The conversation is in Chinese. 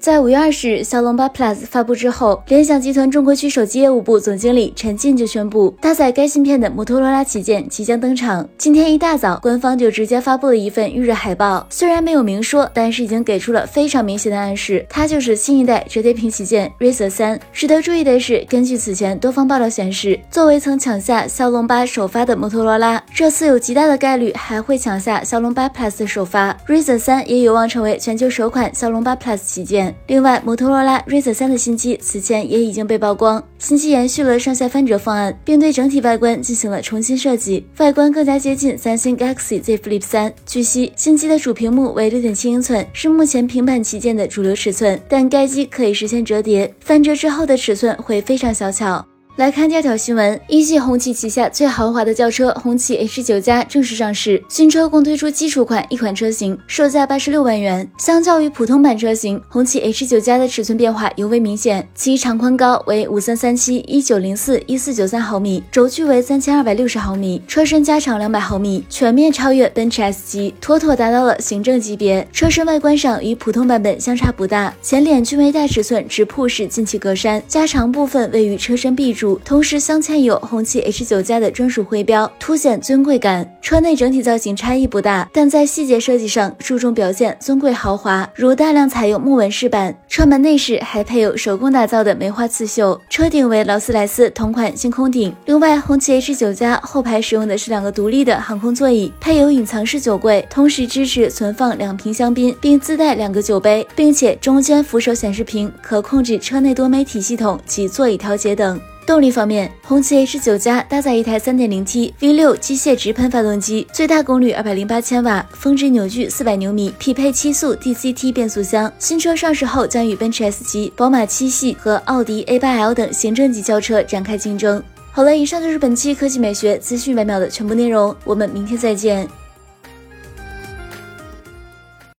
在五月二十日，骁龙八 Plus 发布之后，联想集团中国区手机业务部总经理陈进就宣布，搭载该芯片的摩托罗拉旗舰即将登场。今天一大早，官方就直接发布了一份预热海报，虽然没有明说，但是已经给出了非常明显的暗示，它就是新一代折叠屏旗舰 Razr 三。值得注意的是，根据此前多方报道显示，作为曾抢下骁龙八首发的摩托罗拉，这次有极大的概率还会抢下骁龙八 Plus 的首发，Razr 三也有望成为全球首款骁龙八 Plus 旗舰。另外，摩托罗拉 Razr 三的新机此前也已经被曝光，新机延续了上下翻折方案，并对整体外观进行了重新设计，外观更加接近三星 Galaxy Z Flip 三。据悉，新机的主屏幕为六点七英寸，是目前平板旗舰的主流尺寸，但该机可以实现折叠，翻折之后的尺寸会非常小巧。来看第二条新闻，一汽红旗旗下最豪华的轿车红旗 H 九加正式上市。新车共推出基础款一款车型，售价八十六万元。相较于普通版车型，红旗 H 九加的尺寸变化尤为明显，其长宽高为五三三七、一九零四、一四九三毫米，轴距为三千二百六十毫米，车身加长两百毫米，全面超越奔驰 S 级，妥妥达到了行政级别。车身外观上与普通版本相差不大，前脸均为大尺寸直瀑式进气格栅，加长部分位于车身壁柱。同时镶嵌有红旗 H 九加的专属徽标，凸显尊贵感。车内整体造型差异不大，但在细节设计上注重表现尊贵豪华，如大量采用木纹饰板。车门内饰还配有手工打造的梅花刺绣，车顶为劳斯莱斯同款星空顶。另外，红旗 H 九加后排使用的是两个独立的航空座椅，配有隐藏式酒柜，同时支持存放两瓶香槟，并自带两个酒杯，并且中间扶手显示屏可控制车内多媒体系统及座椅调节等。动力方面，红旗 H 九加搭载一台 3.0T V6 机械直喷发动机，最大功率208千瓦，峰值扭矩400牛米，匹配七速 DCT 变速箱。新车上市后将与奔驰 S 级、宝马七系和奥迪 A8L 等行政级轿车展开竞争。好了，以上就是本期科技美学资讯百秒的全部内容，我们明天再见。